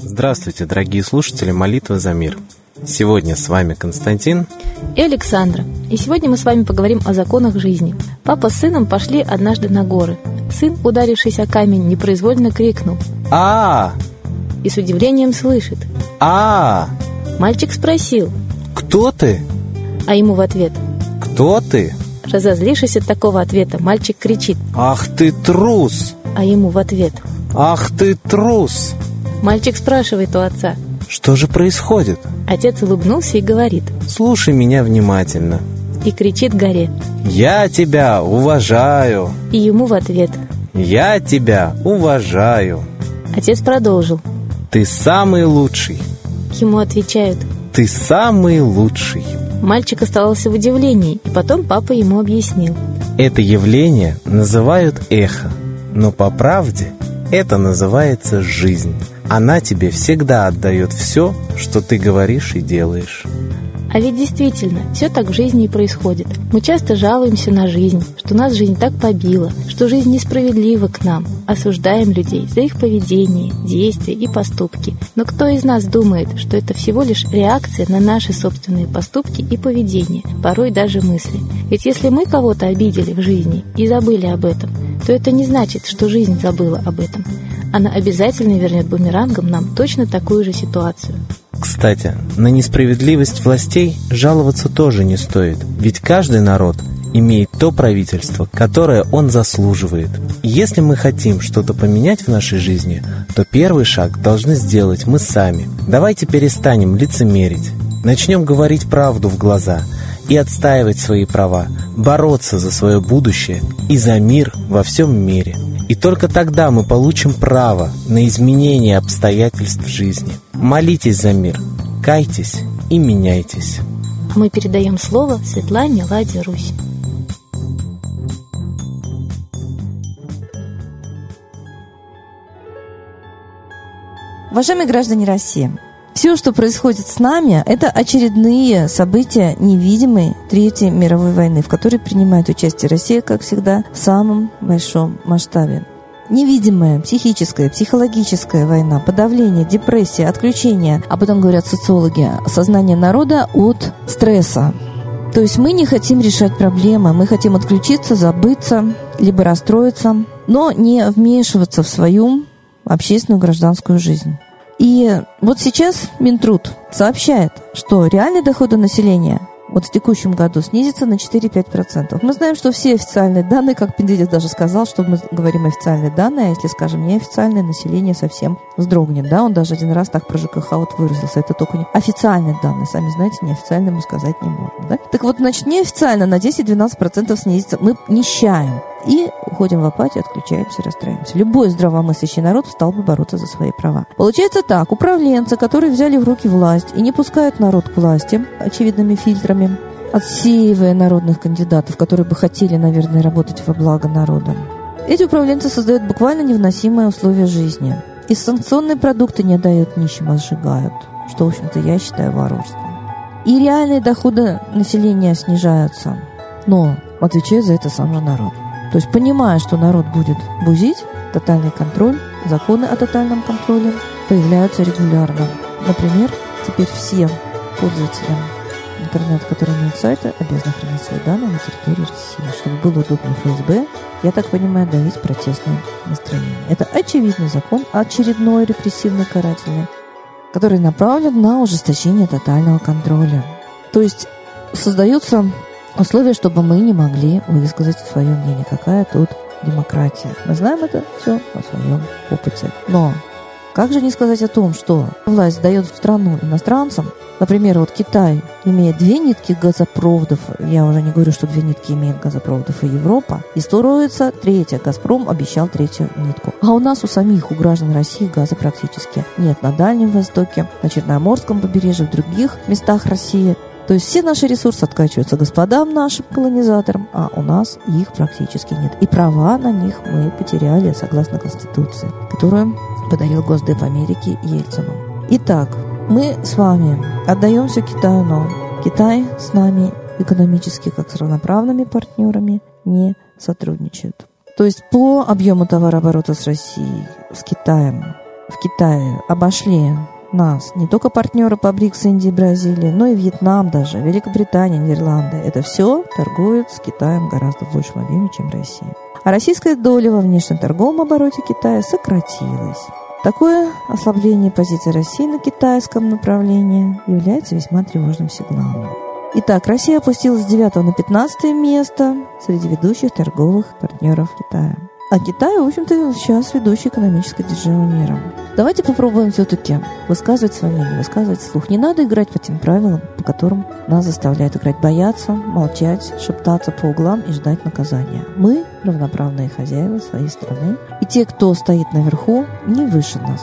Здравствуйте, дорогие слушатели «Молитвы за мир». Сегодня с вами Константин и Александра. И сегодня мы с вами поговорим о законах жизни. Папа с сыном пошли однажды на горы. Сын, ударившись о камень, непроизвольно крикнул а, И с удивлением слышит а Мальчик спросил Кто ты? А ему в ответ. Кто ты? Разозлившись от такого ответа, мальчик кричит. Ах ты трус! А ему в ответ. Ах ты трус! Мальчик спрашивает у отца. Что же происходит? Отец улыбнулся и говорит. Слушай меня внимательно. И кричит горе. Я тебя уважаю. И ему в ответ. Я тебя уважаю. Отец продолжил. Ты самый лучший. Ему отвечают. Ты самый лучший Мальчик оставался в удивлении, и потом папа ему объяснил. Это явление называют эхо, но по правде это называется жизнь. Она тебе всегда отдает все, что ты говоришь и делаешь. А ведь действительно, все так в жизни и происходит. Мы часто жалуемся на жизнь, что нас жизнь так побила, что жизнь несправедлива к нам. Осуждаем людей за их поведение, действия и поступки. Но кто из нас думает, что это всего лишь реакция на наши собственные поступки и поведение, порой даже мысли? Ведь если мы кого-то обидели в жизни и забыли об этом, то это не значит, что жизнь забыла об этом. Она обязательно вернет бумерангом нам точно такую же ситуацию. Кстати, на несправедливость властей жаловаться тоже не стоит, ведь каждый народ имеет то правительство, которое он заслуживает. Если мы хотим что-то поменять в нашей жизни, то первый шаг должны сделать мы сами. Давайте перестанем лицемерить, начнем говорить правду в глаза и отстаивать свои права, бороться за свое будущее и за мир во всем мире. И только тогда мы получим право на изменение обстоятельств жизни. Молитесь за мир, кайтесь и меняйтесь. Мы передаем слово Светлане Ладе Русь. Уважаемые граждане России, все, что происходит с нами, это очередные события невидимой Третьей мировой войны, в которой принимает участие Россия, как всегда, в самом большом масштабе. Невидимая, психическая, психологическая война, подавление, депрессия, отключение, об этом говорят социологи, сознание народа от стресса. То есть мы не хотим решать проблемы, мы хотим отключиться, забыться, либо расстроиться, но не вмешиваться в свою общественную гражданскую жизнь. И вот сейчас Минтруд сообщает, что реальные доходы населения вот в текущем году снизится на 4-5%. Мы знаем, что все официальные данные, как Медведев даже сказал, что мы говорим официальные данные, а если скажем неофициальные, население совсем вздрогнет. Да? Он даже один раз так про ЖКХ вот выразился. Это только не официальные данные. Сами знаете, неофициальные мы сказать не можем. Да? Так вот, значит, неофициально на 10-12% снизится. Мы нищаем и уходим в апатию, отключаемся, расстраиваемся. Любой здравомыслящий народ стал бы бороться за свои права. Получается так, управленцы, которые взяли в руки власть и не пускают народ к власти очевидными фильтрами, отсеивая народных кандидатов, которые бы хотели, наверное, работать во благо народа. Эти управленцы создают буквально невыносимые условия жизни. И санкционные продукты не дают нищим, а сжигают, что, в общем-то, я считаю воровством. И реальные доходы населения снижаются. Но отвечает за это сам же народ. То есть, понимая, что народ будет бузить, тотальный контроль, законы о тотальном контроле появляются регулярно. Например, теперь всем пользователям интернета, которые имеют сайты, обязаны хранить свои данные на территории России, чтобы было удобно ФСБ, я так понимаю, давить протестное настроение. Это очевидный закон, очередной репрессивный карательный, который направлен на ужесточение тотального контроля. То есть создаются условия, чтобы мы не могли высказать свое мнение. Какая тут демократия? Мы знаем это все на своем опыте. Но как же не сказать о том, что власть дает в страну иностранцам, например, вот Китай имеет две нитки газопроводов, я уже не говорю, что две нитки имеет газопроводов и Европа, и строится третья. «Газпром» обещал третью нитку. А у нас у самих, у граждан России газа практически нет на Дальнем Востоке, на Черноморском побережье, в других местах России. То есть все наши ресурсы откачиваются господам нашим колонизаторам, а у нас их практически нет. И права на них мы потеряли согласно Конституции, которую подарил Госдеп Америки Ельцину. Итак, мы с вами отдаем все Китаю, но Китай с нами экономически как с равноправными партнерами не сотрудничает. То есть по объему товарооборота с Россией, с Китаем, в Китае обошли нас не только партнеры по БРИКС, Индии, Бразилии, но и Вьетнам даже, Великобритания, Нидерланды. Это все торгуют с Китаем гораздо в большем объеме, чем Россия. А российская доля во внешнем торговом обороте Китая сократилась. Такое ослабление позиции России на китайском направлении является весьма тревожным сигналом. Итак, Россия опустилась с 9 на 15 место среди ведущих торговых партнеров Китая. А Китай, в общем-то, сейчас ведущая экономическая держава мира. Давайте попробуем все-таки высказывать свое мнение, высказывать вслух. Не надо играть по тем правилам, по которым нас заставляют играть, бояться, молчать, шептаться по углам и ждать наказания. Мы равноправные хозяева своей страны, и те, кто стоит наверху, не выше нас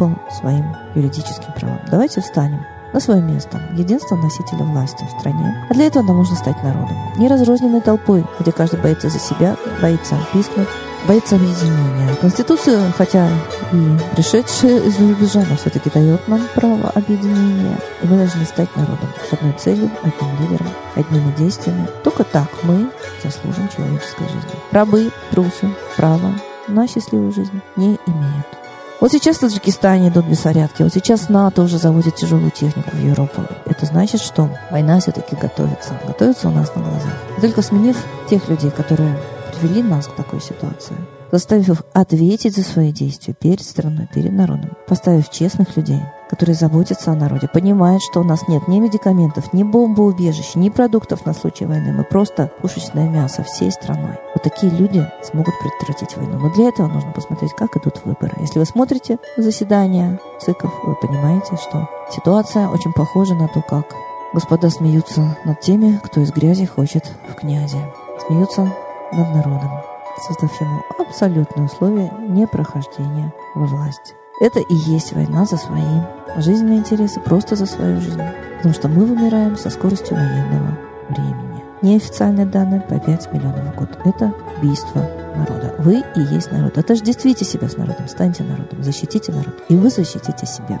по своим юридическим правам. Давайте встанем на свое место, единство носителя власти в стране. А для этого нам нужно стать народом. Не разрозненной толпой, где каждый боится за себя, боится пискнуть, боится объединения. Конституция, хотя и пришедшая из рубежа, но все-таки дает нам право объединения. И мы должны стать народом с одной целью, одним лидером, одними действиями. Только так мы заслужим человеческой жизни. Рабы, трусы, право на счастливую жизнь не имеют. Вот сейчас в Таджикистане идут беспорядки, вот сейчас НАТО уже заводит тяжелую технику в Европу. Это значит, что война все-таки готовится. Готовится у нас на глазах. Только сменив тех людей, которые привели нас к такой ситуации, заставив ответить за свои действия перед страной, перед народом, поставив честных людей, которые заботятся о народе, понимают, что у нас нет ни медикаментов, ни бомбоубежищ, ни продуктов на случай войны. Мы просто пушечное мясо всей страной. Вот такие люди смогут предотвратить войну. Но для этого нужно посмотреть, как идут выборы. Если вы смотрите заседания ЦИКов, вы понимаете, что ситуация очень похожа на то, как господа смеются над теми, кто из грязи хочет в князе. Смеются над народом, создав ему абсолютные условия непрохождения во власть. Это и есть война за свои жизненные интересы, просто за свою жизнь. Потому что мы вымираем со скоростью военного времени. Неофициальные данные по 5 миллионов в год. Это убийство народа. Вы и есть народ. Отождествите себя с народом, станьте народом, защитите народ. И вы защитите себя.